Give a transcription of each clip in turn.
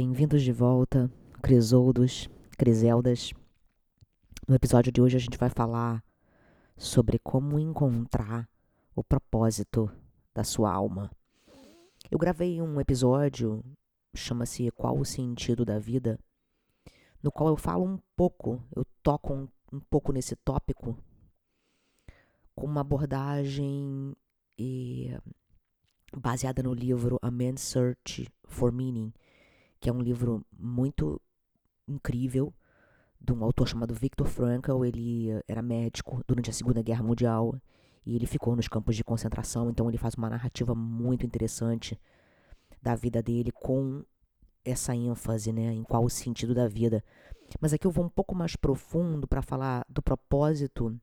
Bem-vindos de volta, Crisoldos, Criseldas. No episódio de hoje a gente vai falar sobre como encontrar o propósito da sua alma. Eu gravei um episódio, chama-se Qual o Sentido da Vida, no qual eu falo um pouco, eu toco um, um pouco nesse tópico, com uma abordagem e, baseada no livro A Man's Search for Meaning, que é um livro muito incrível de um autor chamado Viktor Frankl. Ele era médico durante a Segunda Guerra Mundial e ele ficou nos campos de concentração, então ele faz uma narrativa muito interessante da vida dele com essa ênfase, né, em qual o sentido da vida. Mas aqui eu vou um pouco mais profundo para falar do propósito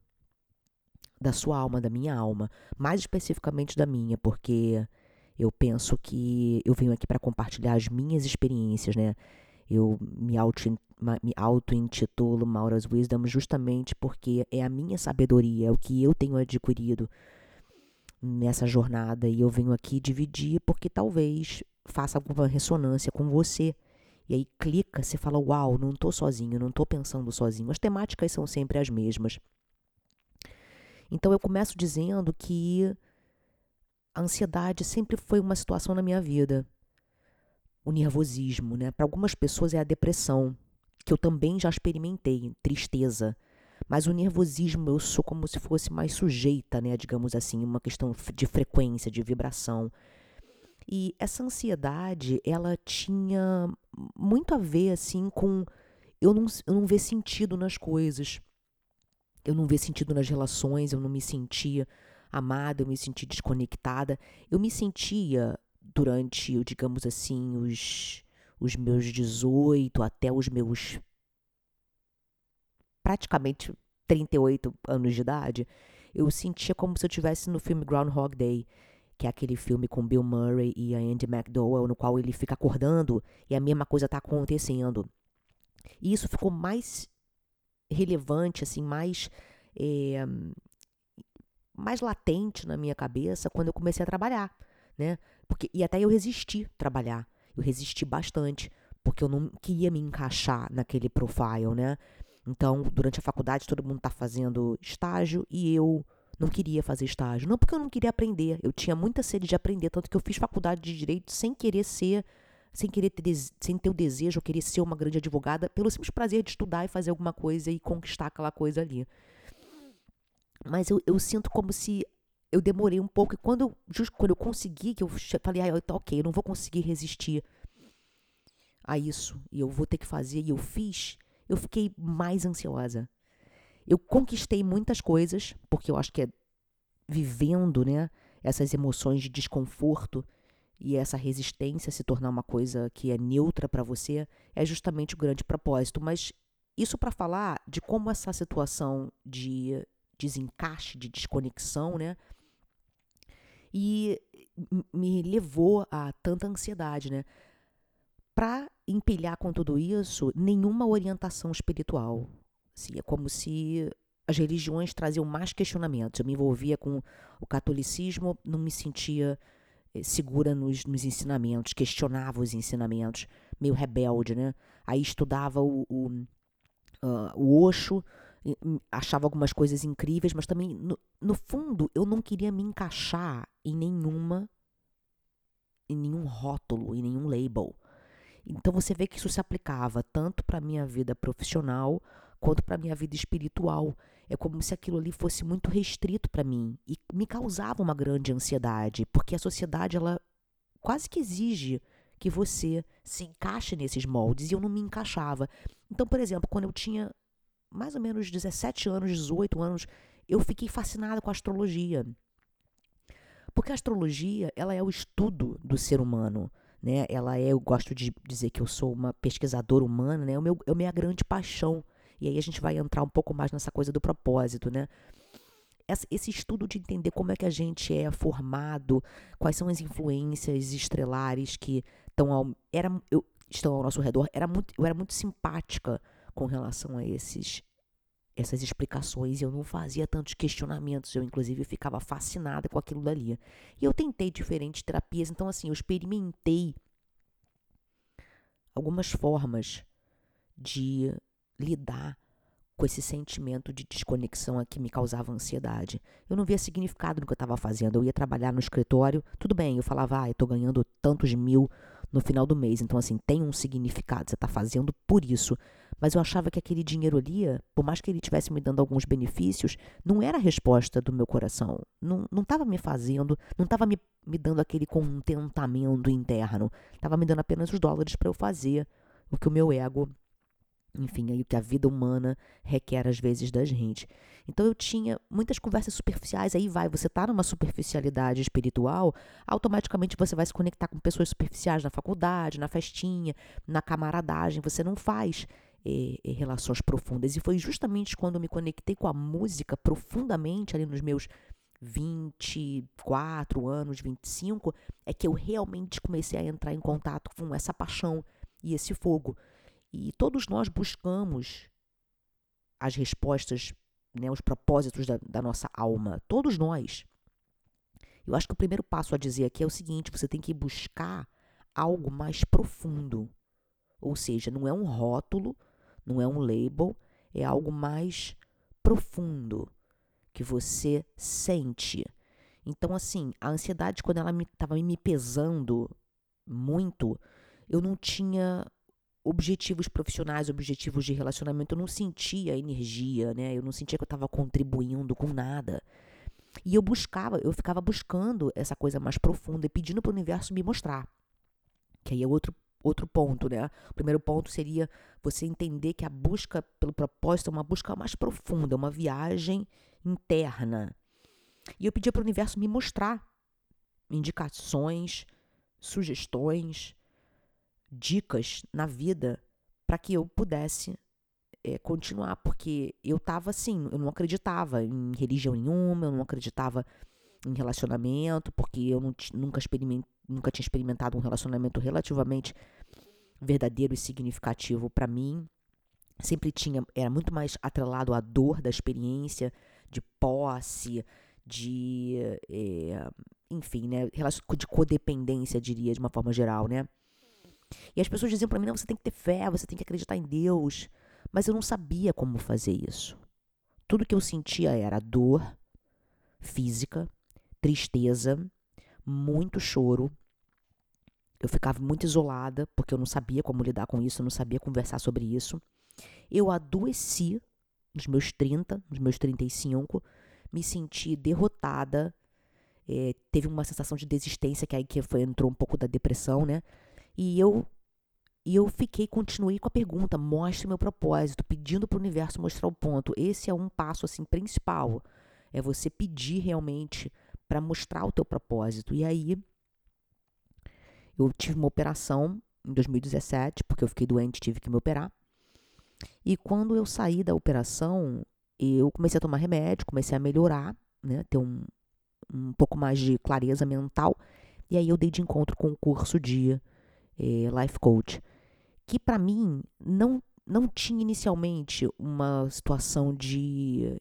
da sua alma, da minha alma, mais especificamente da minha, porque eu penso que eu venho aqui para compartilhar as minhas experiências, né? Eu me auto-intitulo auto Maura's Wisdom justamente porque é a minha sabedoria, é o que eu tenho adquirido nessa jornada e eu venho aqui dividir porque talvez faça alguma ressonância com você. E aí clica, você fala: "Uau, não estou sozinho, não estou pensando sozinho". As temáticas são sempre as mesmas. Então eu começo dizendo que a ansiedade sempre foi uma situação na minha vida. O nervosismo, né? Para algumas pessoas é a depressão, que eu também já experimentei, tristeza. Mas o nervosismo eu sou como se fosse mais sujeita, né, digamos assim, uma questão de frequência, de vibração. E essa ansiedade, ela tinha muito a ver assim com eu não, eu não ver sentido nas coisas. Eu não ver sentido nas relações, eu não me sentia amada, eu me sentia desconectada. Eu me sentia durante, digamos assim, os os meus 18 até os meus praticamente 38 anos de idade, eu sentia como se eu estivesse no filme Groundhog Day, que é aquele filme com Bill Murray e a Andy McDowell, no qual ele fica acordando e a mesma coisa está acontecendo. E isso ficou mais relevante, assim, mais é, mais latente na minha cabeça quando eu comecei a trabalhar, né? Porque e até eu resisti trabalhar. Eu resisti bastante, porque eu não queria me encaixar naquele profile, né? Então, durante a faculdade, todo mundo tá fazendo estágio e eu não queria fazer estágio. Não porque eu não queria aprender, eu tinha muita sede de aprender, tanto que eu fiz faculdade de direito sem querer ser, sem querer ter, sem ter o desejo, eu queria ser uma grande advogada, pelo simples prazer de estudar e fazer alguma coisa e conquistar aquela coisa ali. Mas eu, eu sinto como se eu demorei um pouco. E quando eu, quando eu consegui, que eu falei, ah, tá ok, eu não vou conseguir resistir a isso. E eu vou ter que fazer. E eu fiz. Eu fiquei mais ansiosa. Eu conquistei muitas coisas, porque eu acho que é vivendo, né? Essas emoções de desconforto e essa resistência se tornar uma coisa que é neutra para você é justamente o grande propósito. Mas isso para falar de como essa situação de desencaixe, de desconexão, né? E me levou a tanta ansiedade, né? Para empilhar com tudo isso, nenhuma orientação espiritual. Assim, é como se as religiões traziam mais questionamentos. Eu me envolvia com o catolicismo, não me sentia eh, segura nos, nos ensinamentos, questionava os ensinamentos, meio rebelde, né? Aí estudava o, o, uh, o Osho, achava algumas coisas incríveis, mas também, no, no fundo, eu não queria me encaixar em nenhuma, em nenhum rótulo, em nenhum label. Então você vê que isso se aplicava tanto para minha vida profissional quanto para minha vida espiritual. É como se aquilo ali fosse muito restrito para mim e me causava uma grande ansiedade, porque a sociedade ela quase que exige que você se encaixe nesses moldes e eu não me encaixava. Então, por exemplo, quando eu tinha mais ou menos 17 anos, 18 anos, eu fiquei fascinada com a astrologia. Porque a astrologia, ela é o estudo do ser humano, né? Ela é, eu gosto de dizer que eu sou uma pesquisadora humana, né? É, o meu, é a minha grande paixão. E aí a gente vai entrar um pouco mais nessa coisa do propósito, né? Esse estudo de entender como é que a gente é formado, quais são as influências estrelares que estão ao, era, eu, estão ao nosso redor, era muito, eu era muito simpática com relação a esses essas explicações, eu não fazia tantos questionamentos, eu inclusive ficava fascinada com aquilo dali. E eu tentei diferentes terapias, então assim, eu experimentei algumas formas de lidar com esse sentimento de desconexão que me causava ansiedade. Eu não via significado no que eu estava fazendo. Eu ia trabalhar no escritório, tudo bem, eu falava, ah, eu estou ganhando tantos mil no final do mês. Então, assim, tem um significado, você está fazendo por isso. Mas eu achava que aquele dinheiro ali, por mais que ele estivesse me dando alguns benefícios, não era a resposta do meu coração. Não estava me fazendo, não estava me, me dando aquele contentamento interno. Estava me dando apenas os dólares para eu fazer o que o meu ego enfim, aí o que a vida humana requer às vezes da gente. Então eu tinha muitas conversas superficiais, aí vai, você tá numa superficialidade espiritual, automaticamente você vai se conectar com pessoas superficiais na faculdade, na festinha, na camaradagem, você não faz eh, eh, relações profundas. E foi justamente quando eu me conectei com a música profundamente ali nos meus 24 anos, 25, é que eu realmente comecei a entrar em contato com essa paixão e esse fogo. E todos nós buscamos as respostas, né, os propósitos da, da nossa alma. Todos nós. Eu acho que o primeiro passo a dizer aqui é o seguinte: você tem que buscar algo mais profundo. Ou seja, não é um rótulo, não é um label, é algo mais profundo que você sente. Então, assim, a ansiedade, quando ela estava me, me pesando muito, eu não tinha objetivos profissionais, objetivos de relacionamento, eu não sentia energia, né? Eu não sentia que eu estava contribuindo com nada. E eu buscava, eu ficava buscando essa coisa mais profunda e pedindo para o universo me mostrar. Que aí é outro, outro ponto, né? O primeiro ponto seria você entender que a busca pelo propósito é uma busca mais profunda, é uma viagem interna. E eu pedia para o universo me mostrar indicações, sugestões, dicas na vida para que eu pudesse é, continuar, porque eu estava assim, eu não acreditava em religião nenhuma, eu não acreditava em relacionamento, porque eu não, nunca, nunca tinha experimentado um relacionamento relativamente verdadeiro e significativo para mim. Sempre tinha, era muito mais atrelado à dor da experiência, de posse, de, é, enfim, né, de codependência, diria, de uma forma geral, né? E as pessoas diziam para mim: não, você tem que ter fé, você tem que acreditar em Deus. Mas eu não sabia como fazer isso. Tudo que eu sentia era dor física, tristeza, muito choro. Eu ficava muito isolada porque eu não sabia como lidar com isso, eu não sabia conversar sobre isso. Eu adoeci nos meus 30, nos meus 35, me senti derrotada. É, teve uma sensação de desistência que aí que foi, entrou um pouco da depressão, né? E eu e eu fiquei, continuei com a pergunta: mostre meu propósito, pedindo para o universo mostrar o ponto. Esse é um passo assim principal. É você pedir realmente para mostrar o teu propósito. E aí eu tive uma operação em 2017, porque eu fiquei doente, tive que me operar. E quando eu saí da operação, eu comecei a tomar remédio, comecei a melhorar, né, ter um, um pouco mais de clareza mental. E aí eu dei de encontro com o curso de life coach, que para mim não, não tinha inicialmente uma situação de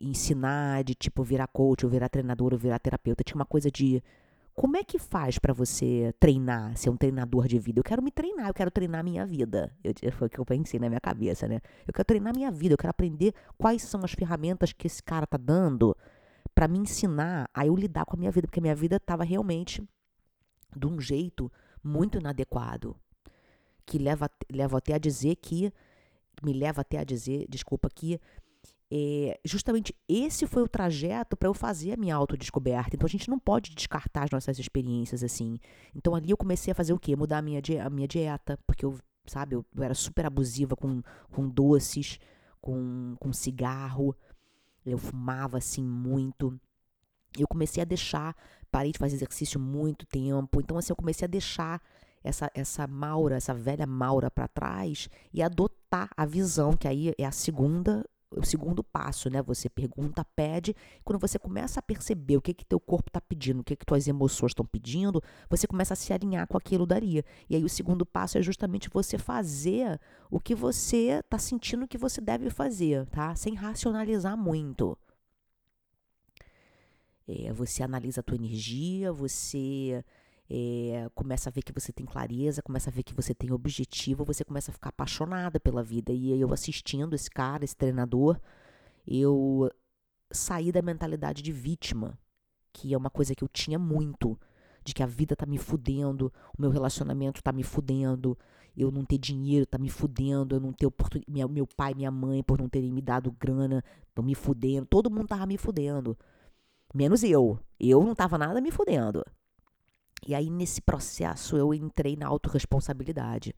ensinar, de tipo virar coach, ou virar treinador, ou virar terapeuta. Tinha uma coisa de como é que faz para você treinar, ser um treinador de vida? Eu quero me treinar, eu quero treinar a minha vida. Eu, foi o que eu pensei na minha cabeça, né? Eu quero treinar a minha vida, eu quero aprender quais são as ferramentas que esse cara tá dando para me ensinar a eu lidar com a minha vida, porque a minha vida estava realmente de um jeito muito inadequado, que leva, leva até a dizer que, me leva até a dizer, desculpa, que é, justamente esse foi o trajeto para eu fazer a minha autodescoberta. Então a gente não pode descartar as nossas experiências assim. Então ali eu comecei a fazer o quê? Mudar a minha, a minha dieta, porque eu, sabe, eu, eu era super abusiva com, com doces, com, com cigarro. Eu fumava assim muito. Eu comecei a deixar parei de fazer exercício muito tempo. Então, assim, eu comecei a deixar essa, essa Maura, essa velha Maura para trás e adotar a visão, que aí é a segunda o segundo passo, né? Você pergunta, pede. Quando você começa a perceber o que que teu corpo está pedindo, o que que tuas emoções estão pedindo, você começa a se alinhar com aquilo daria. E aí o segundo passo é justamente você fazer o que você está sentindo que você deve fazer, tá? Sem racionalizar muito. É, você analisa a tua energia, você é, começa a ver que você tem clareza, começa a ver que você tem objetivo, você começa a ficar apaixonada pela vida. E eu assistindo esse cara, esse treinador, eu saí da mentalidade de vítima, que é uma coisa que eu tinha muito, de que a vida tá me fudendo, o meu relacionamento tá me fudendo, eu não ter dinheiro tá me fudendo, eu não ter oportunidade, meu pai, minha mãe por não terem me dado grana, estão me fudendo, todo mundo tava me fudendo. Menos eu. Eu não tava nada me fudendo. E aí, nesse processo, eu entrei na autorresponsabilidade.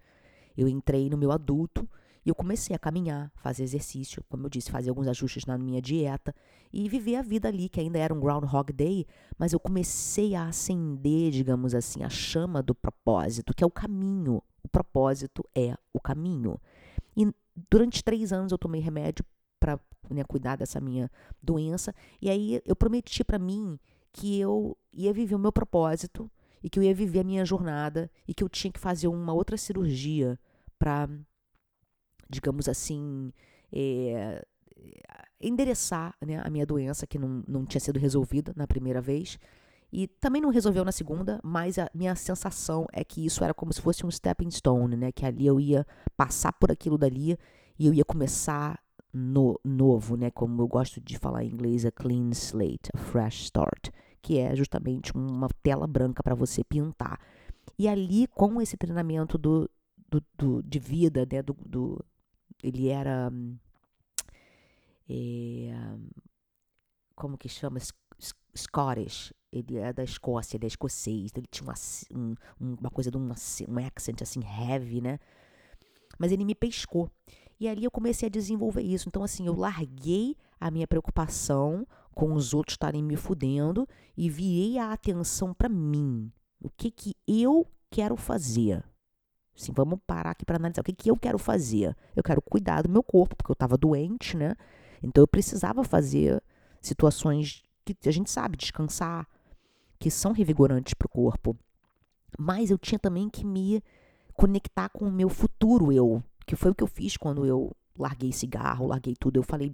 Eu entrei no meu adulto e eu comecei a caminhar, fazer exercício, como eu disse, fazer alguns ajustes na minha dieta e viver a vida ali, que ainda era um Groundhog Day, mas eu comecei a acender, digamos assim, a chama do propósito, que é o caminho. O propósito é o caminho. E durante três anos eu tomei remédio para né, cuidar dessa minha doença. E aí eu prometi para mim que eu ia viver o meu propósito e que eu ia viver a minha jornada e que eu tinha que fazer uma outra cirurgia para, digamos assim, é, endereçar né, a minha doença que não, não tinha sido resolvida na primeira vez. E também não resolveu na segunda, mas a minha sensação é que isso era como se fosse um stepping stone, né? Que ali eu ia passar por aquilo dali e eu ia começar no, novo, né? Como eu gosto de falar em inglês, a clean slate, a fresh start que é justamente uma tela branca para você pintar. E ali, com esse treinamento do, do, do de vida, né, do, do ele era. É, como que chama? Scottish. Ele é da Escócia, ele é escocês. Ele tinha uma, um, uma coisa de um, um accent assim, heavy, né? Mas ele me pescou. E ali eu comecei a desenvolver isso. Então, assim, eu larguei a minha preocupação com os outros estarem me fudendo e virei a atenção para mim. O que que eu quero fazer? Assim, vamos parar aqui para analisar. O que que eu quero fazer? Eu quero cuidar do meu corpo, porque eu estava doente, né? Então eu precisava fazer situações que a gente sabe, descansar, que são revigorantes para o corpo. Mas eu tinha também que me conectar com o meu futuro eu, que foi o que eu fiz quando eu larguei cigarro, larguei tudo. Eu falei,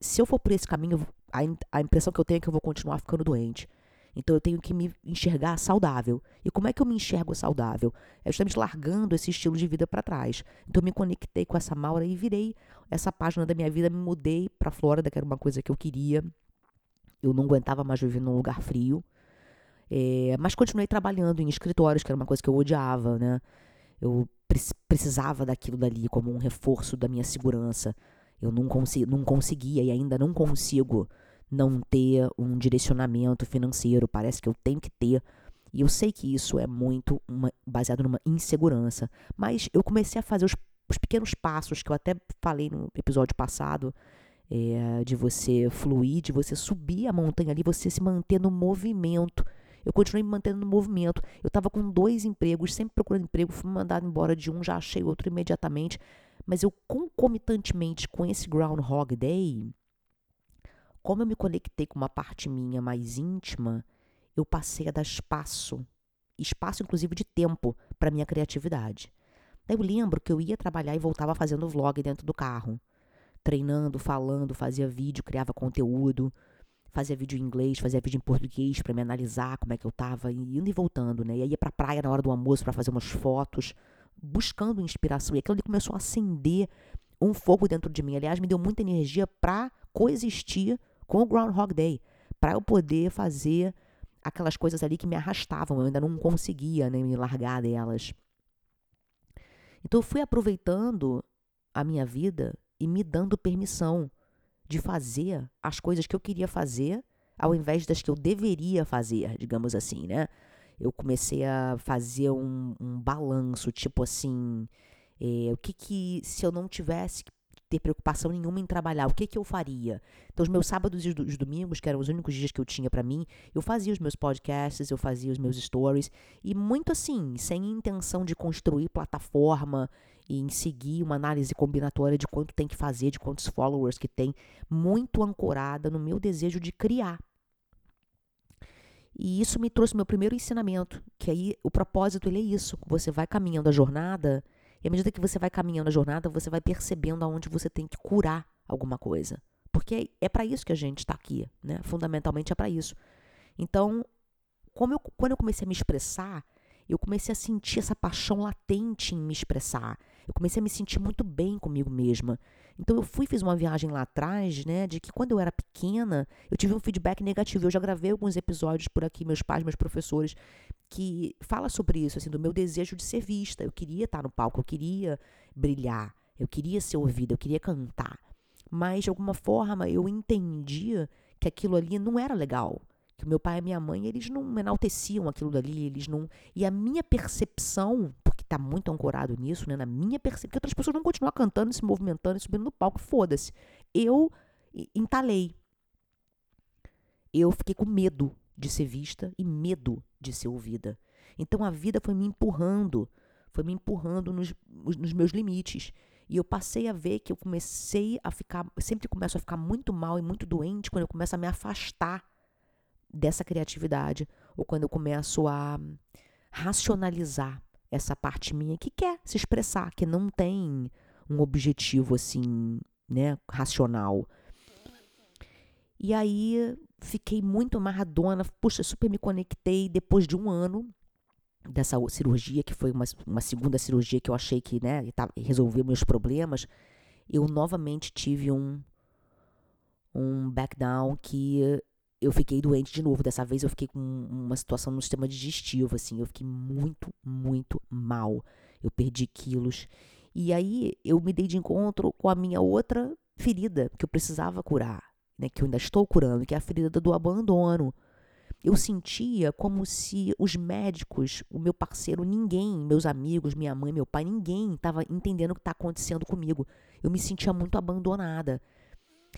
se eu for por esse caminho, a, a impressão que eu tenho é que eu vou continuar ficando doente. Então eu tenho que me enxergar saudável. E como é que eu me enxergo saudável? É justamente largando esse estilo de vida para trás. Então eu me conectei com essa Maura e virei essa página da minha vida, me mudei para Flórida, que era uma coisa que eu queria. Eu não aguentava mais viver num lugar frio. É, mas continuei trabalhando em escritórios, que era uma coisa que eu odiava, né? Eu precisava daquilo dali como um reforço da minha segurança. Eu não, consi não conseguia e ainda não consigo não ter um direcionamento financeiro. Parece que eu tenho que ter. E eu sei que isso é muito uma, baseado numa insegurança. Mas eu comecei a fazer os, os pequenos passos que eu até falei no episódio passado. É, de você fluir, de você subir a montanha ali, você se manter no movimento. Eu continuei me mantendo no movimento. Eu estava com dois empregos, sempre procurando emprego, fui mandado embora de um, já achei outro imediatamente. Mas eu, concomitantemente com esse Groundhog Day, como eu me conectei com uma parte minha mais íntima, eu passei a dar espaço, espaço inclusive de tempo, para minha criatividade. Daí eu lembro que eu ia trabalhar e voltava fazendo vlog dentro do carro, treinando, falando, fazia vídeo, criava conteúdo, fazia vídeo em inglês, fazia vídeo em português para me analisar como é que eu estava, indo e voltando, né? E aí ia pra praia na hora do almoço para fazer umas fotos buscando inspiração. E aquilo ali começou a acender um fogo dentro de mim. Aliás, me deu muita energia para coexistir com o Groundhog Day, para eu poder fazer aquelas coisas ali que me arrastavam. Eu ainda não conseguia né, me largar delas. Então eu fui aproveitando a minha vida e me dando permissão de fazer as coisas que eu queria fazer ao invés das que eu deveria fazer, digamos assim, né? eu comecei a fazer um, um balanço, tipo assim, é, o que que, se eu não tivesse que ter preocupação nenhuma em trabalhar, o que que eu faria? Então, os meus sábados e os domingos, que eram os únicos dias que eu tinha para mim, eu fazia os meus podcasts, eu fazia os meus stories, e muito assim, sem intenção de construir plataforma e em seguir uma análise combinatória de quanto tem que fazer, de quantos followers que tem, muito ancorada no meu desejo de criar. E isso me trouxe meu primeiro ensinamento, que aí o propósito ele é isso. Você vai caminhando a jornada, e à medida que você vai caminhando a jornada, você vai percebendo aonde você tem que curar alguma coisa. Porque é para isso que a gente está aqui, né? Fundamentalmente é para isso. Então, eu, quando eu comecei a me expressar, eu comecei a sentir essa paixão latente em me expressar. Eu comecei a me sentir muito bem comigo mesma. Então eu fui fiz uma viagem lá atrás, né, de que quando eu era pequena, eu tive um feedback negativo. Eu já gravei alguns episódios por aqui, meus pais, meus professores, que fala sobre isso, assim, do meu desejo de ser vista. Eu queria estar no palco, eu queria brilhar, eu queria ser ouvida, eu queria cantar. Mas de alguma forma eu entendia que aquilo ali não era legal que o meu pai e minha mãe, eles não enalteciam aquilo dali, eles não... E a minha percepção, porque está muito ancorado nisso, né, na minha percepção, que outras pessoas vão continuar cantando, se movimentando, subindo no palco, foda-se. Eu entalei. Eu fiquei com medo de ser vista e medo de ser ouvida. Então a vida foi me empurrando, foi me empurrando nos, nos meus limites. E eu passei a ver que eu comecei a ficar, sempre começo a ficar muito mal e muito doente quando eu começo a me afastar dessa criatividade ou quando eu começo a racionalizar essa parte minha que quer se expressar, que não tem um objetivo assim, né, racional. E aí fiquei muito amarradona, puxa, super me conectei depois de um ano dessa cirurgia, que foi uma, uma segunda cirurgia que eu achei que, né, resolveu meus problemas, eu novamente tive um um back down que eu fiquei doente de novo. Dessa vez eu fiquei com uma situação no sistema digestivo, assim. Eu fiquei muito, muito mal. Eu perdi quilos. E aí eu me dei de encontro com a minha outra ferida que eu precisava curar, né? Que eu ainda estou curando, que é a ferida do abandono. Eu sentia como se os médicos, o meu parceiro, ninguém, meus amigos, minha mãe, meu pai, ninguém estava entendendo o que está acontecendo comigo. Eu me sentia muito abandonada.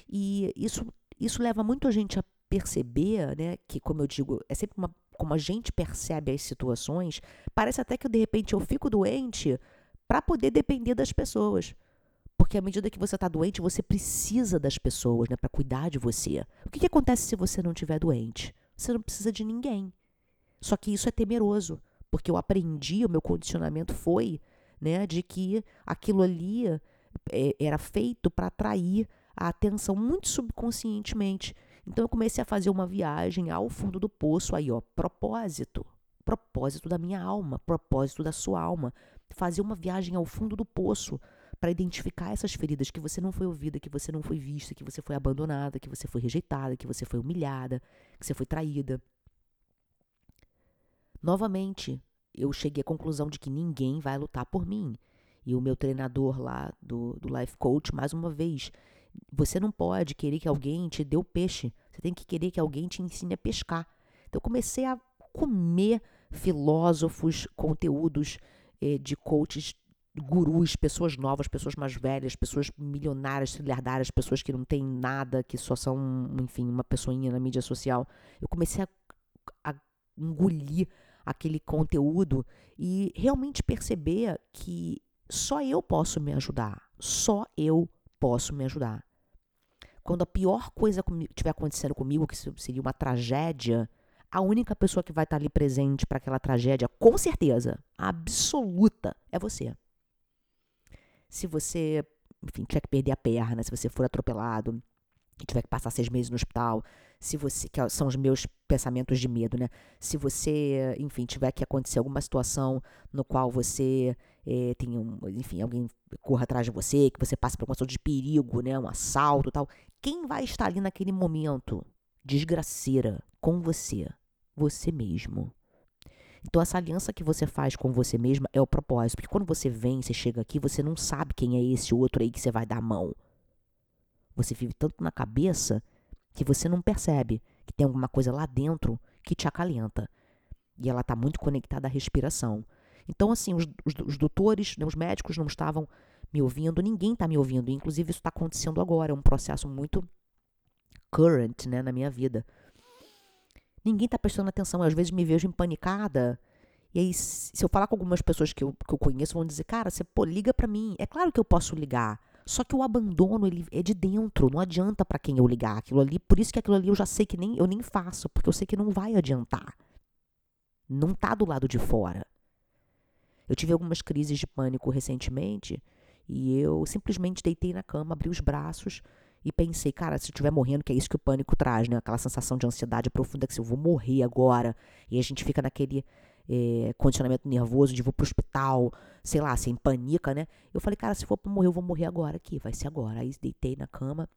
E isso, isso leva muito a gente a perceber, né, que como eu digo, é sempre uma, como a gente percebe as situações, parece até que de repente eu fico doente para poder depender das pessoas. Porque à medida que você está doente, você precisa das pessoas, né, para cuidar de você. O que, que acontece se você não estiver doente? Você não precisa de ninguém. Só que isso é temeroso, porque eu aprendi, o meu condicionamento foi, né, de que aquilo ali é, era feito para atrair a atenção muito subconscientemente. Então eu comecei a fazer uma viagem ao fundo do poço, aí ó, propósito, propósito da minha alma, propósito da sua alma, fazer uma viagem ao fundo do poço para identificar essas feridas que você não foi ouvida, que você não foi vista, que você foi abandonada, que você foi rejeitada, que você foi humilhada, que você foi traída. Novamente, eu cheguei à conclusão de que ninguém vai lutar por mim. E o meu treinador lá do, do Life Coach, mais uma vez, você não pode querer que alguém te dê o peixe. Você tem que querer que alguém te ensine a pescar. Então eu comecei a comer filósofos, conteúdos eh, de coaches, gurus, pessoas novas, pessoas mais velhas, pessoas milionárias, trilhardárias, pessoas que não têm nada, que só são, enfim, uma pessoinha na mídia social. Eu comecei a, a engolir aquele conteúdo e realmente perceber que só eu posso me ajudar. Só eu posso me ajudar. Quando a pior coisa estiver acontecendo comigo, que seria uma tragédia, a única pessoa que vai estar ali presente para aquela tragédia, com certeza, absoluta, é você. Se você, enfim, tiver que perder a perna, se você for atropelado, tiver que passar seis meses no hospital, se você, que são os meus pensamentos de medo, né? Se você, enfim, tiver que acontecer alguma situação no qual você é, tem um, enfim, alguém corra atrás de você, que você passe por uma situação de perigo, né? Um assalto tal. Quem vai estar ali naquele momento? Desgraceira com você. Você mesmo. Então, essa aliança que você faz com você mesma é o propósito. Porque quando você vem, você chega aqui, você não sabe quem é esse outro aí que você vai dar a mão. Você vive tanto na cabeça que você não percebe que tem alguma coisa lá dentro que te acalenta. E ela está muito conectada à respiração. Então, assim, os, os, os doutores, né, os médicos não estavam me ouvindo, ninguém está me ouvindo. Inclusive, isso está acontecendo agora. É um processo muito current né, na minha vida. Ninguém está prestando atenção. Eu, às vezes me vejo empanicada. E aí, se eu falar com algumas pessoas que eu, que eu conheço, vão dizer, cara, você pô, liga para mim. É claro que eu posso ligar. Só que o abandono, ele é de dentro. Não adianta para quem eu ligar aquilo ali. Por isso que aquilo ali eu já sei que nem eu nem faço. Porque eu sei que não vai adiantar. Não tá do lado de fora. Eu tive algumas crises de pânico recentemente e eu simplesmente deitei na cama, abri os braços e pensei, cara, se eu estiver morrendo, que é isso que o pânico traz, né? Aquela sensação de ansiedade profunda que se eu vou morrer agora. E a gente fica naquele é, condicionamento nervoso, de vou pro hospital, sei lá, sem panica, né? Eu falei, cara, se for pra morrer, eu vou morrer agora aqui, vai ser agora. Aí deitei na cama,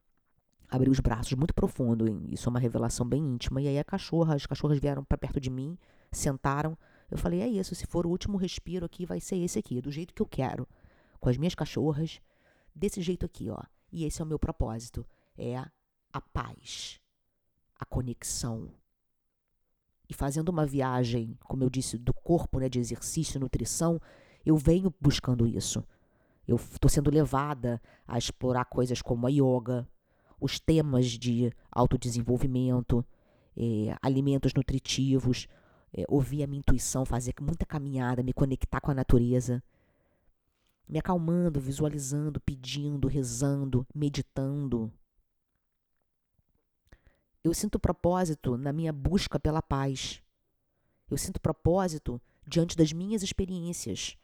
abri os braços muito profundo, isso é uma revelação bem íntima. E aí a cachorra, as cachorras vieram para perto de mim, sentaram. Eu falei, é isso, se for o último respiro aqui, vai ser esse aqui, do jeito que eu quero. Com as minhas cachorras, desse jeito aqui, ó. E esse é o meu propósito, é a paz, a conexão. E fazendo uma viagem, como eu disse, do corpo, né, de exercício, nutrição, eu venho buscando isso. Eu estou sendo levada a explorar coisas como a yoga, os temas de autodesenvolvimento, é, alimentos nutritivos, é, ouvir a minha intuição, fazer muita caminhada, me conectar com a natureza, me acalmando, visualizando, pedindo, rezando, meditando. Eu sinto propósito na minha busca pela paz. Eu sinto propósito diante das minhas experiências.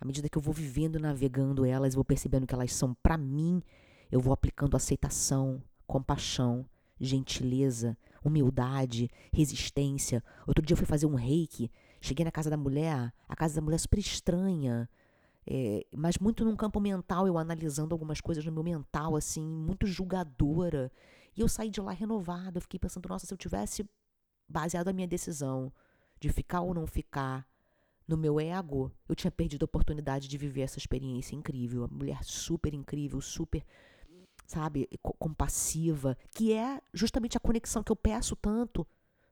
À medida que eu vou vivendo e navegando elas, vou percebendo que elas são para mim, eu vou aplicando aceitação, compaixão, gentileza, humildade, resistência. Outro dia eu fui fazer um reiki, cheguei na casa da mulher, a casa da mulher é super estranha, é, mas muito num campo mental, eu analisando algumas coisas no meu mental, assim, muito julgadora. E eu saí de lá renovada. Eu fiquei pensando, nossa, se eu tivesse baseado a minha decisão de ficar ou não ficar no meu ego, eu tinha perdido a oportunidade de viver essa experiência incrível. Uma mulher super incrível, super, sabe, compassiva, que é justamente a conexão que eu peço tanto,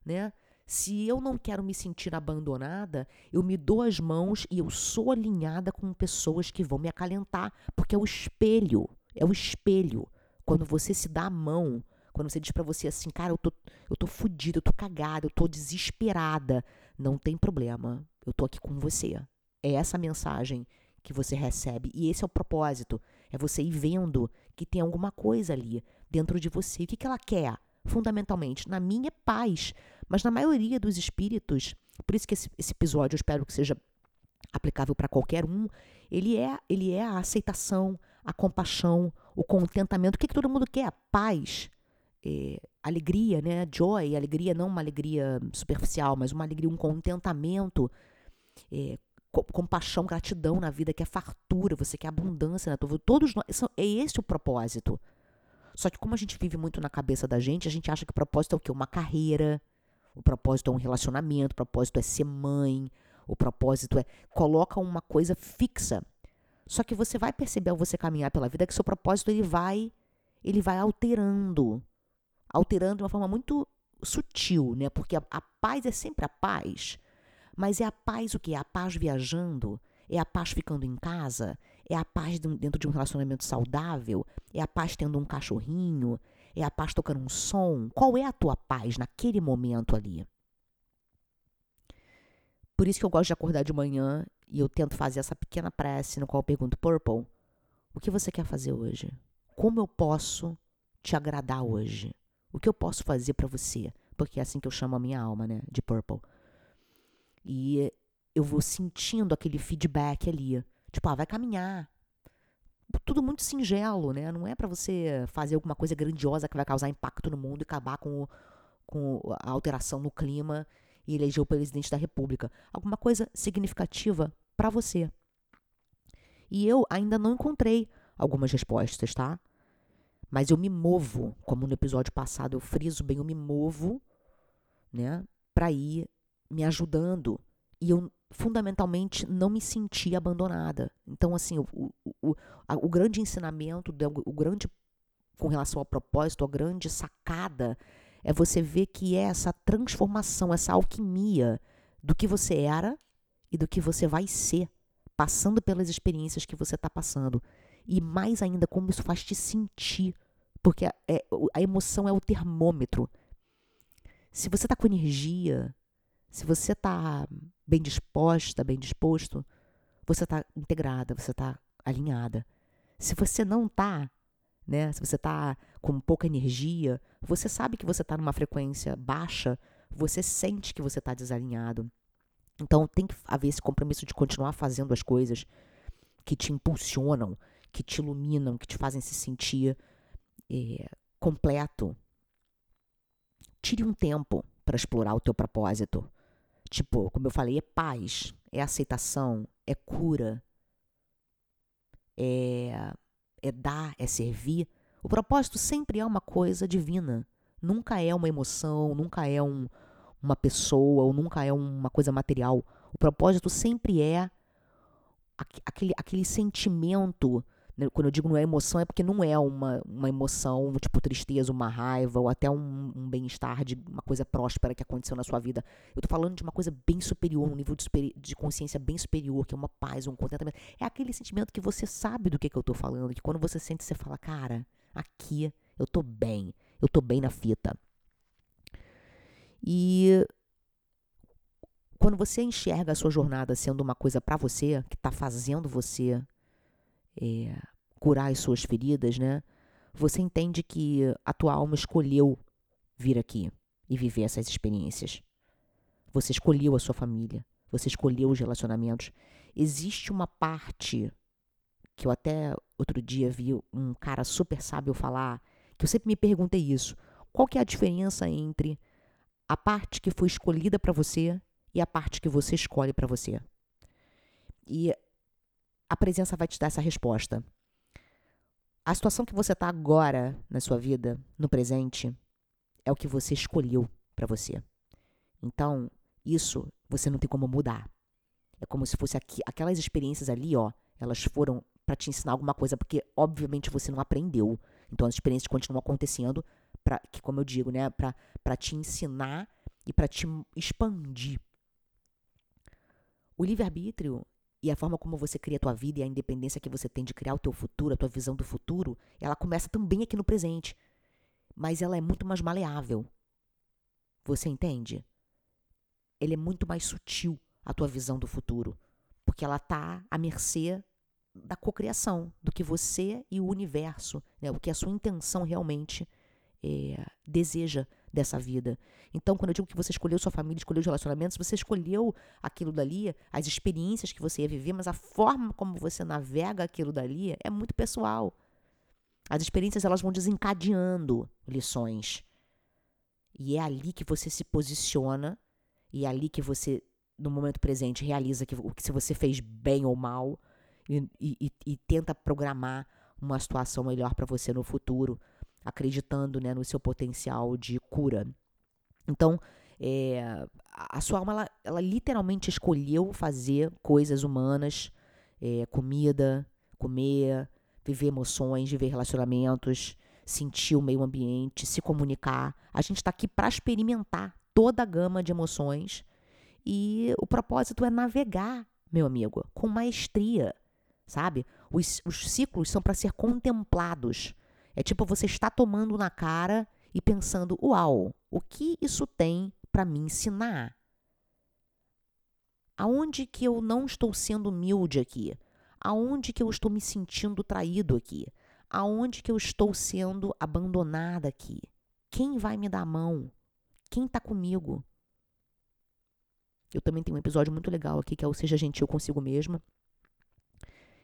né? Se eu não quero me sentir abandonada, eu me dou as mãos e eu sou alinhada com pessoas que vão me acalentar, porque é o espelho, é o espelho. Quando você se dá a mão quando você diz para você assim, cara, eu tô, eu tô fodida, eu tô cagada, eu tô desesperada. Não tem problema, eu tô aqui com você. É essa mensagem que você recebe. E esse é o propósito. É você ir vendo que tem alguma coisa ali dentro de você. O que, que ela quer? Fundamentalmente, na minha paz. Mas na maioria dos espíritos, por isso que esse, esse episódio eu espero que seja aplicável para qualquer um, ele é, ele é a aceitação, a compaixão, o contentamento. O que, que todo mundo quer? Paz é, alegria, né? Joy, alegria não uma alegria superficial, mas uma alegria, um contentamento, é, compaixão, gratidão na vida, que é fartura, você quer abundância na tua vida. Todos nós, é esse o propósito. Só que como a gente vive muito na cabeça da gente, a gente acha que o propósito é o quê? Uma carreira, o propósito é um relacionamento, o propósito é ser mãe, o propósito é coloca uma coisa fixa. Só que você vai perceber ao você caminhar pela vida que seu propósito ele vai ele vai alterando alterando de uma forma muito sutil, né? Porque a, a paz é sempre a paz, mas é a paz o que? É a paz viajando? É a paz ficando em casa? É a paz dentro de um relacionamento saudável? É a paz tendo um cachorrinho? É a paz tocando um som? Qual é a tua paz naquele momento ali? Por isso que eu gosto de acordar de manhã e eu tento fazer essa pequena prece no qual eu pergunto, Purple, o que você quer fazer hoje? Como eu posso te agradar hoje? O que eu posso fazer para você? Porque é assim que eu chamo a minha alma, né? De Purple. E eu vou sentindo aquele feedback ali. Tipo, ah, vai caminhar. Tudo muito singelo, né? Não é para você fazer alguma coisa grandiosa que vai causar impacto no mundo e acabar com, com a alteração no clima e eleger o presidente da República. Alguma coisa significativa para você. E eu ainda não encontrei algumas respostas, tá? Mas eu me movo, como no episódio passado eu friso bem, eu me movo, né, para ir me ajudando. E eu fundamentalmente não me senti abandonada. Então, assim, o, o, o, o grande ensinamento, o grande com relação ao propósito, a grande sacada é você ver que é essa transformação, essa alquimia do que você era e do que você vai ser, passando pelas experiências que você está passando. E mais ainda, como isso faz te sentir porque a, é, a emoção é o termômetro. Se você está com energia, se você está bem disposta, bem disposto, você está integrada, você está alinhada. Se você não está, né, se você está com pouca energia, você sabe que você está numa frequência baixa, você sente que você está desalinhado. Então tem que haver esse compromisso de continuar fazendo as coisas que te impulsionam, que te iluminam, que te fazem se sentir é, completo. Tire um tempo para explorar o teu propósito. Tipo, como eu falei, é paz, é aceitação, é cura, é, é dar, é servir. O propósito sempre é uma coisa divina. Nunca é uma emoção, nunca é um, uma pessoa, ou nunca é uma coisa material. O propósito sempre é aquele, aquele sentimento quando eu digo não é emoção, é porque não é uma, uma emoção, tipo tristeza, uma raiva, ou até um, um bem-estar de uma coisa próspera que aconteceu na sua vida. Eu tô falando de uma coisa bem superior, um nível de, de consciência bem superior, que é uma paz, um contentamento. É aquele sentimento que você sabe do que, que eu tô falando, que quando você sente, você fala, cara, aqui eu tô bem, eu tô bem na fita. E quando você enxerga a sua jornada sendo uma coisa para você, que está fazendo você é, curar as suas feridas, né? Você entende que a tua alma escolheu vir aqui e viver essas experiências. Você escolheu a sua família, você escolheu os relacionamentos. Existe uma parte que eu até outro dia vi um cara super sábio falar, que eu sempre me perguntei isso. Qual que é a diferença entre a parte que foi escolhida para você e a parte que você escolhe para você? E a presença vai te dar essa resposta. A situação que você está agora na sua vida, no presente, é o que você escolheu para você. Então, isso você não tem como mudar. É como se fosse aqui, aquelas experiências ali, ó, elas foram para te ensinar alguma coisa, porque obviamente você não aprendeu. Então as experiências continuam acontecendo para que como eu digo, né, para te ensinar e para te expandir. O livre-arbítrio e a forma como você cria a tua vida e a independência que você tem de criar o teu futuro, a tua visão do futuro, ela começa também aqui no presente. Mas ela é muito mais maleável. Você entende? Ele é muito mais sutil, a tua visão do futuro. Porque ela está à mercê da cocriação, do que você e o universo, né, o que a sua intenção realmente é, deseja dessa vida. Então, quando eu digo que você escolheu sua família, escolheu os relacionamentos, você escolheu aquilo dali, as experiências que você ia viver, mas a forma como você navega aquilo dali é muito pessoal. As experiências elas vão desencadeando lições. E é ali que você se posiciona e é ali que você, no momento presente, realiza que, o que se você fez bem ou mal e, e, e tenta programar uma situação melhor para você no futuro acreditando né, no seu potencial de cura. Então, é, a sua alma, ela, ela, literalmente escolheu fazer coisas humanas, é, comida, comer, viver emoções, viver relacionamentos, sentir o meio ambiente, se comunicar. A gente está aqui para experimentar toda a gama de emoções e o propósito é navegar, meu amigo, com maestria, sabe? Os, os ciclos são para ser contemplados é tipo você está tomando na cara e pensando: uau, o que isso tem para me ensinar? Aonde que eu não estou sendo humilde aqui? Aonde que eu estou me sentindo traído aqui? Aonde que eu estou sendo abandonada aqui? Quem vai me dar a mão? Quem está comigo? Eu também tenho um episódio muito legal aqui que é o Seja Gentil Consigo Mesma,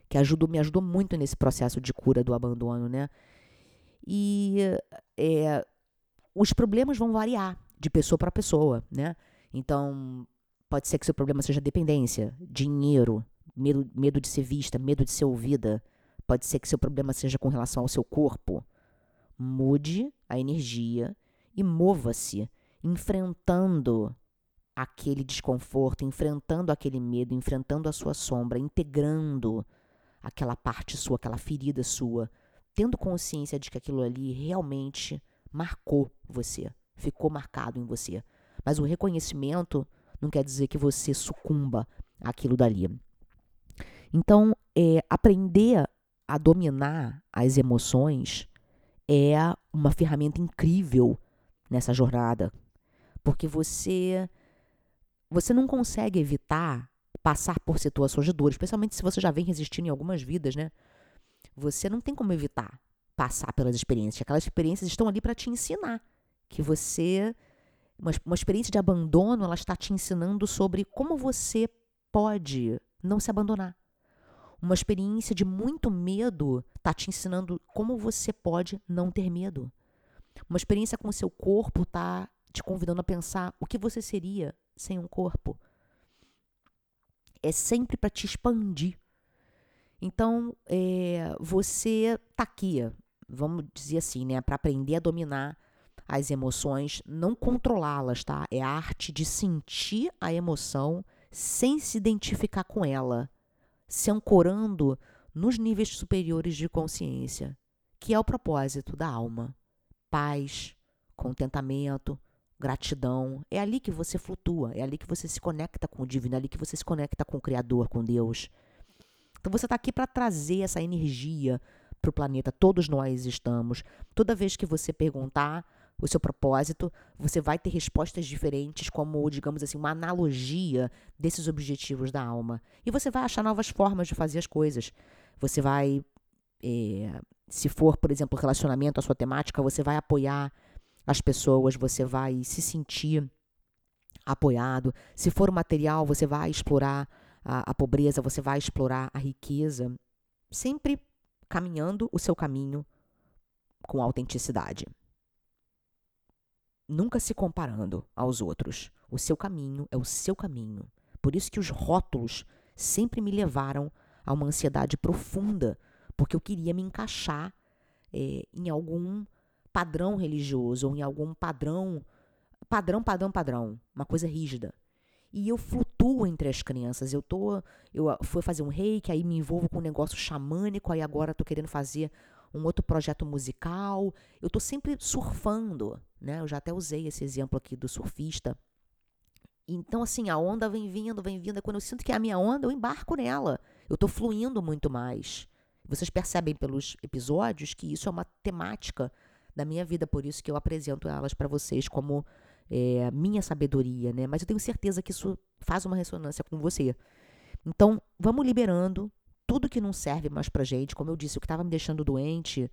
que ajudou, me ajudou muito nesse processo de cura do abandono, né? E é, os problemas vão variar de pessoa para pessoa, né? Então, pode ser que seu problema seja dependência, dinheiro, medo, medo de ser vista, medo de ser ouvida. Pode ser que seu problema seja com relação ao seu corpo. Mude a energia e mova-se enfrentando aquele desconforto, enfrentando aquele medo, enfrentando a sua sombra, integrando aquela parte sua, aquela ferida sua, tendo consciência de que aquilo ali realmente marcou você, ficou marcado em você. Mas o reconhecimento não quer dizer que você sucumba àquilo dali. Então, é, aprender a dominar as emoções é uma ferramenta incrível nessa jornada, porque você você não consegue evitar passar por situações de dor, especialmente se você já vem resistindo em algumas vidas, né? Você não tem como evitar passar pelas experiências. Aquelas experiências estão ali para te ensinar que você uma, uma experiência de abandono, ela está te ensinando sobre como você pode não se abandonar. Uma experiência de muito medo está te ensinando como você pode não ter medo. Uma experiência com o seu corpo está te convidando a pensar o que você seria sem um corpo. É sempre para te expandir. Então, é, você tá aqui, vamos dizer assim, né, para aprender a dominar as emoções, não controlá-las, tá? É a arte de sentir a emoção sem se identificar com ela, se ancorando nos níveis superiores de consciência, que é o propósito da alma. Paz, contentamento, gratidão. É ali que você flutua, é ali que você se conecta com o divino, é ali que você se conecta com o Criador, com Deus. Então você está aqui para trazer essa energia para o planeta. Todos nós estamos. Toda vez que você perguntar o seu propósito, você vai ter respostas diferentes, como, digamos assim, uma analogia desses objetivos da alma. E você vai achar novas formas de fazer as coisas. Você vai, é, se for, por exemplo, relacionamento, a sua temática, você vai apoiar as pessoas, você vai se sentir apoiado. Se for material, você vai explorar a, a pobreza, você vai explorar a riqueza. Sempre caminhando o seu caminho com autenticidade nunca se comparando aos outros. O seu caminho é o seu caminho. Por isso que os rótulos sempre me levaram a uma ansiedade profunda, porque eu queria me encaixar é, em algum padrão religioso ou em algum padrão, padrão, padrão, padrão, uma coisa rígida. E eu entre as crianças. Eu tô, eu fui fazer um reiki, aí me envolvo com um negócio xamânico, aí agora tô querendo fazer um outro projeto musical. Eu estou sempre surfando, né? Eu já até usei esse exemplo aqui do surfista. Então, assim, a onda vem vindo, vem vindo. Quando eu sinto que é a minha onda, eu embarco nela. Eu estou fluindo muito mais. Vocês percebem pelos episódios que isso é uma temática da minha vida, por isso que eu apresento elas para vocês como é, minha sabedoria, né? Mas eu tenho certeza que isso faz uma ressonância com você. Então, vamos liberando tudo que não serve mais pra gente, como eu disse, o que estava me deixando doente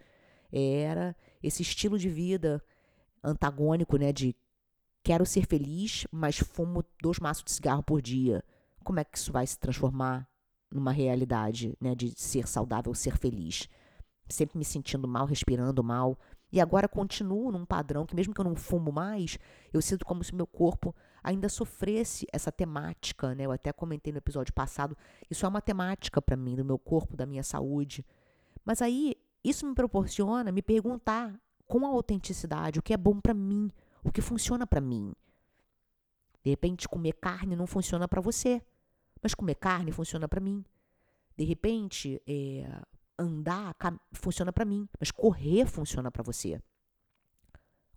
era esse estilo de vida antagônico, né, de quero ser feliz, mas fumo dois maços de cigarro por dia. Como é que isso vai se transformar numa realidade, né, de ser saudável, ser feliz? Sempre me sentindo mal, respirando mal, e agora continuo num padrão que mesmo que eu não fumo mais, eu sinto como se meu corpo ainda sofresse essa temática, né? Eu até comentei no episódio passado, isso é uma temática para mim, do meu corpo, da minha saúde. Mas aí isso me proporciona me perguntar com a autenticidade o que é bom para mim, o que funciona para mim. De repente comer carne não funciona para você, mas comer carne funciona para mim. De repente, é, andar funciona para mim, mas correr funciona para você.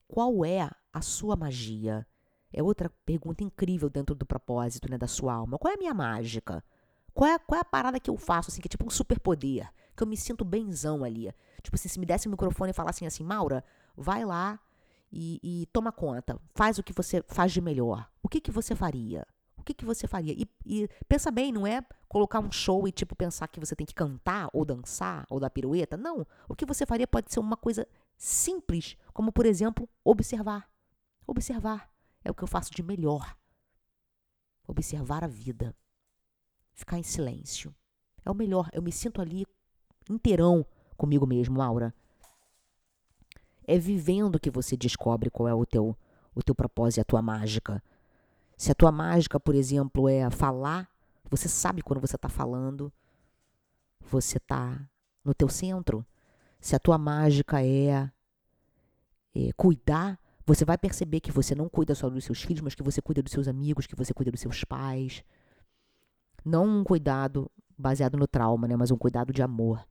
Qual é a sua magia? É outra pergunta incrível dentro do propósito, né, da sua alma. Qual é a minha mágica? Qual é, qual é a parada que eu faço, assim, que é tipo um superpoder? Que eu me sinto benzão ali. Tipo assim, se me desse o microfone e falassem assim, Maura, vai lá e, e, toma conta. Faz o que você faz de melhor. O que, que você faria? Que, que você faria? E, e pensa bem, não é colocar um show e, tipo, pensar que você tem que cantar ou dançar ou dar pirueta. Não. O que você faria pode ser uma coisa simples, como, por exemplo, observar. Observar. É o que eu faço de melhor. Observar a vida. Ficar em silêncio. É o melhor. Eu me sinto ali inteirão comigo mesmo, Maura. É vivendo que você descobre qual é o teu, o teu propósito, a tua mágica. Se a tua mágica, por exemplo, é falar, você sabe quando você está falando, você está no teu centro. Se a tua mágica é, é cuidar, você vai perceber que você não cuida só dos seus filhos, mas que você cuida dos seus amigos, que você cuida dos seus pais. Não um cuidado baseado no trauma, né? Mas um cuidado de amor.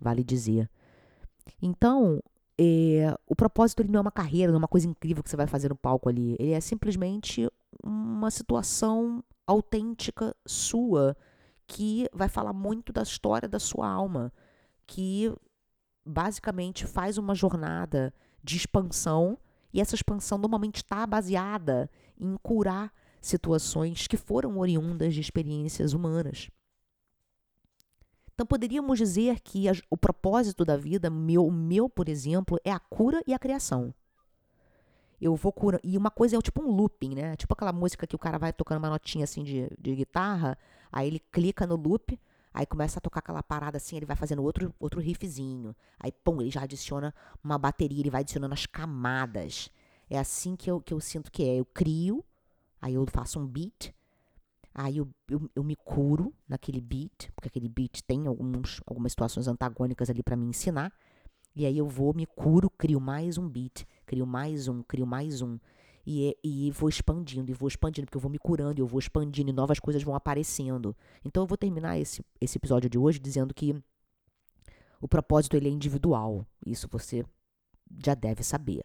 Vale dizer. Então, é, o propósito ele não é uma carreira, não é uma coisa incrível que você vai fazer no palco ali. Ele é simplesmente uma situação autêntica sua que vai falar muito da história da sua alma, que basicamente faz uma jornada de expansão e essa expansão normalmente está baseada em curar situações que foram oriundas de experiências humanas. Então poderíamos dizer que a, o propósito da vida, meu, meu, por exemplo, é a cura e a criação. Eu vou curar. E uma coisa é tipo um looping, né? Tipo aquela música que o cara vai tocando uma notinha assim de, de guitarra, aí ele clica no loop, Aí começa a tocar aquela parada assim, ele vai fazendo outro, outro riffzinho. Aí, pum, ele já adiciona uma bateria, ele vai adicionando as camadas. É assim que eu, que eu sinto que é. Eu crio, aí eu faço um beat, aí eu, eu, eu me curo naquele beat, porque aquele beat tem alguns, algumas situações antagônicas ali para me ensinar, e aí eu vou, me curo, crio mais um beat, crio mais um, crio mais um. E, e vou expandindo, e vou expandindo, porque eu vou me curando, eu vou expandindo, e novas coisas vão aparecendo. Então eu vou terminar esse, esse episódio de hoje dizendo que o propósito ele é individual. Isso você já deve saber.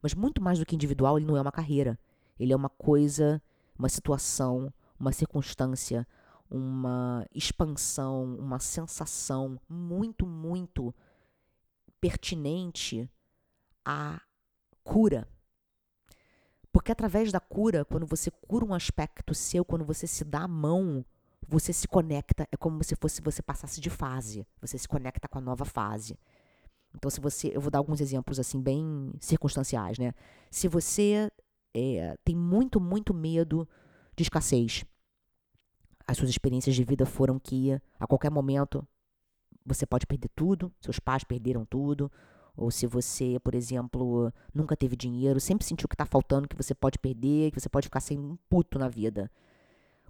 Mas muito mais do que individual, ele não é uma carreira. Ele é uma coisa, uma situação, uma circunstância, uma expansão, uma sensação muito, muito pertinente à cura. Porque através da cura, quando você cura um aspecto seu, quando você se dá a mão, você se conecta, é como se fosse você passasse de fase. Você se conecta com a nova fase. Então, se você. Eu vou dar alguns exemplos assim, bem circunstanciais, né? Se você é, tem muito, muito medo de escassez, as suas experiências de vida foram que a qualquer momento você pode perder tudo, seus pais perderam tudo, ou se você, por exemplo, nunca teve dinheiro, sempre sentiu que está faltando, que você pode perder, que você pode ficar sem um puto na vida.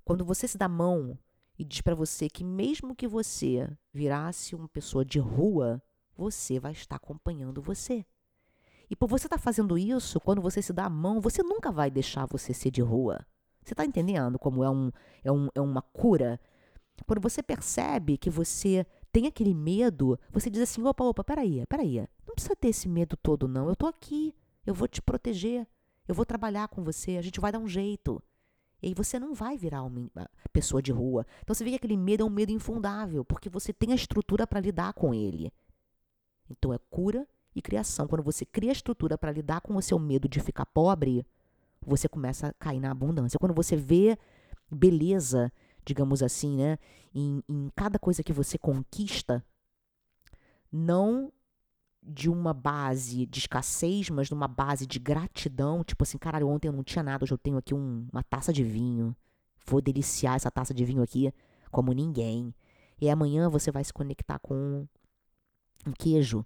Quando você se dá mão e diz para você que mesmo que você virasse uma pessoa de rua, você vai estar acompanhando você. E por você estar tá fazendo isso, quando você se dá a mão, você nunca vai deixar você ser de rua. Você está entendendo como é, um, é, um, é uma cura? Quando você percebe que você tem aquele medo, você diz assim: opa, opa, peraí, peraí. Não precisa ter esse medo todo, não. Eu tô aqui, eu vou te proteger, eu vou trabalhar com você, a gente vai dar um jeito. E aí você não vai virar uma pessoa de rua. Então você vê que aquele medo é um medo infundável, porque você tem a estrutura para lidar com ele. Então é cura e criação. Quando você cria a estrutura para lidar com o seu medo de ficar pobre, você começa a cair na abundância. Quando você vê beleza, digamos assim, né, em, em cada coisa que você conquista, não de uma base de escassez, mas de uma base de gratidão, tipo assim, caralho, ontem eu não tinha nada, hoje eu tenho aqui um, uma taça de vinho. Vou deliciar essa taça de vinho aqui como ninguém. E amanhã você vai se conectar com um queijo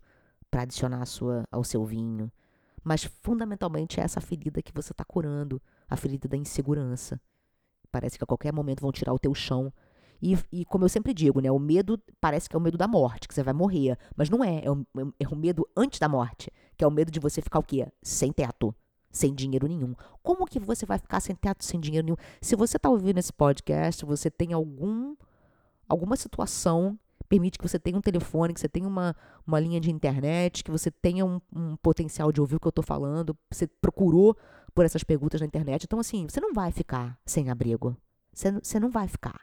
para adicionar sua, ao seu vinho. Mas fundamentalmente é essa ferida que você está curando, a ferida da insegurança. Parece que a qualquer momento vão tirar o teu chão. E, e, como eu sempre digo, né, o medo parece que é o medo da morte, que você vai morrer. Mas não é, é o, é o medo antes da morte, que é o medo de você ficar o quê? Sem teto, sem dinheiro nenhum. Como que você vai ficar sem teto, sem dinheiro nenhum? Se você está ouvindo esse podcast, você tem algum alguma situação permite que você tenha um telefone, que você tenha uma, uma linha de internet, que você tenha um, um potencial de ouvir o que eu estou falando, você procurou por essas perguntas na internet. Então, assim, você não vai ficar sem abrigo. Você, você não vai ficar.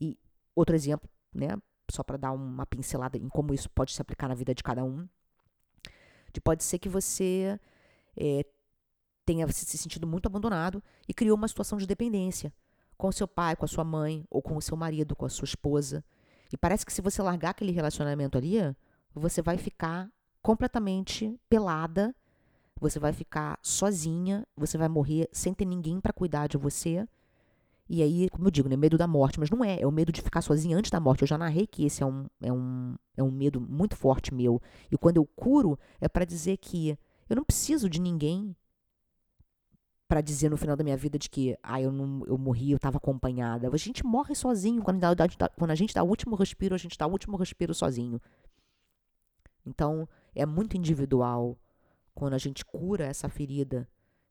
E outro exemplo, né, só para dar uma pincelada em como isso pode se aplicar na vida de cada um, de pode ser que você é, tenha se sentido muito abandonado e criou uma situação de dependência com seu pai, com a sua mãe, ou com o seu marido, com a sua esposa. E parece que se você largar aquele relacionamento ali, você vai ficar completamente pelada, você vai ficar sozinha, você vai morrer sem ter ninguém para cuidar de você. E aí, como eu digo, né, medo da morte, mas não é, é o medo de ficar sozinha antes da morte. Eu já narrei que esse é um, é um, é um medo muito forte meu. E quando eu curo, é para dizer que eu não preciso de ninguém para dizer no final da minha vida de que ah, eu, não, eu morri, eu estava acompanhada. A gente morre sozinho. Quando a, gente dá, quando a gente dá o último respiro, a gente dá o último respiro sozinho. Então, é muito individual quando a gente cura essa ferida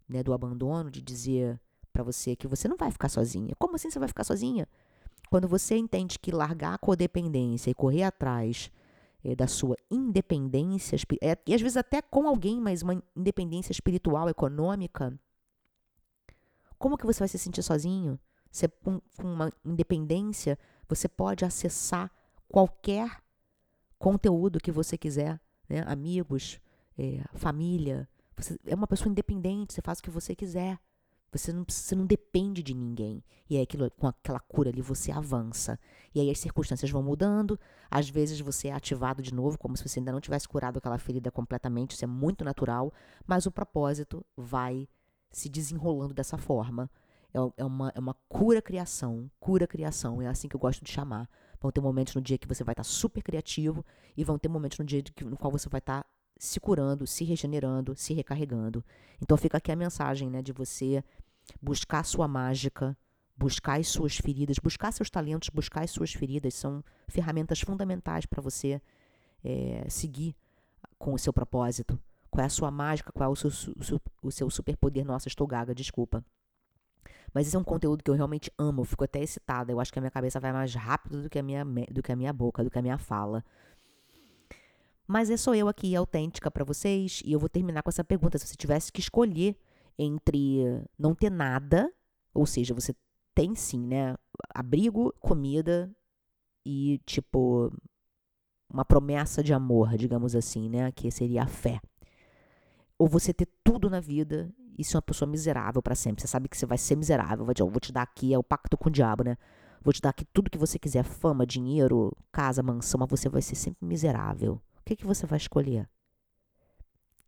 né, do abandono, de dizer para você que você não vai ficar sozinha. Como assim você vai ficar sozinha? Quando você entende que largar a codependência e correr atrás é, da sua independência, é, e às vezes até com alguém, mas uma independência espiritual, econômica, como que você vai se sentir sozinho? Você, com, com uma independência, você pode acessar qualquer conteúdo que você quiser, né? Amigos, é, família. Você é uma pessoa independente, você faz o que você quiser. Você não, você não depende de ninguém. E aí, aquilo, com aquela cura ali, você avança. E aí as circunstâncias vão mudando. Às vezes você é ativado de novo, como se você ainda não tivesse curado aquela ferida completamente. Isso é muito natural. Mas o propósito vai se desenrolando dessa forma. É, é, uma, é uma cura-criação, cura-criação, é assim que eu gosto de chamar. Vão ter momentos no dia que você vai estar super criativo e vão ter momentos no dia no qual você vai estar se curando, se regenerando, se recarregando. Então fica aqui a mensagem, né, de você buscar a sua mágica, buscar as suas feridas, buscar seus talentos, buscar as suas feridas são ferramentas fundamentais para você é, seguir com o seu propósito. Qual é a sua mágica, qual é o seu, o seu superpoder? Nossa, estou gaga, desculpa. Mas esse é um conteúdo que eu realmente amo, eu fico até excitada. Eu acho que a minha cabeça vai mais rápido do que a minha, do que a minha boca, do que a minha fala. Mas é só eu aqui, autêntica para vocês, e eu vou terminar com essa pergunta. Se você tivesse que escolher entre não ter nada, ou seja, você tem sim, né? Abrigo, comida e, tipo, uma promessa de amor, digamos assim, né? Que seria a fé. Ou você ter tudo na vida e ser uma pessoa miserável para sempre. Você sabe que você vai ser miserável. Vai dizer, vou te dar aqui, é o pacto com o diabo, né? Vou te dar aqui tudo que você quiser: fama, dinheiro, casa, mansão, mas você vai ser sempre miserável. O que, que você vai escolher?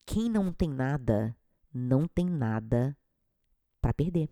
Quem não tem nada, não tem nada para perder.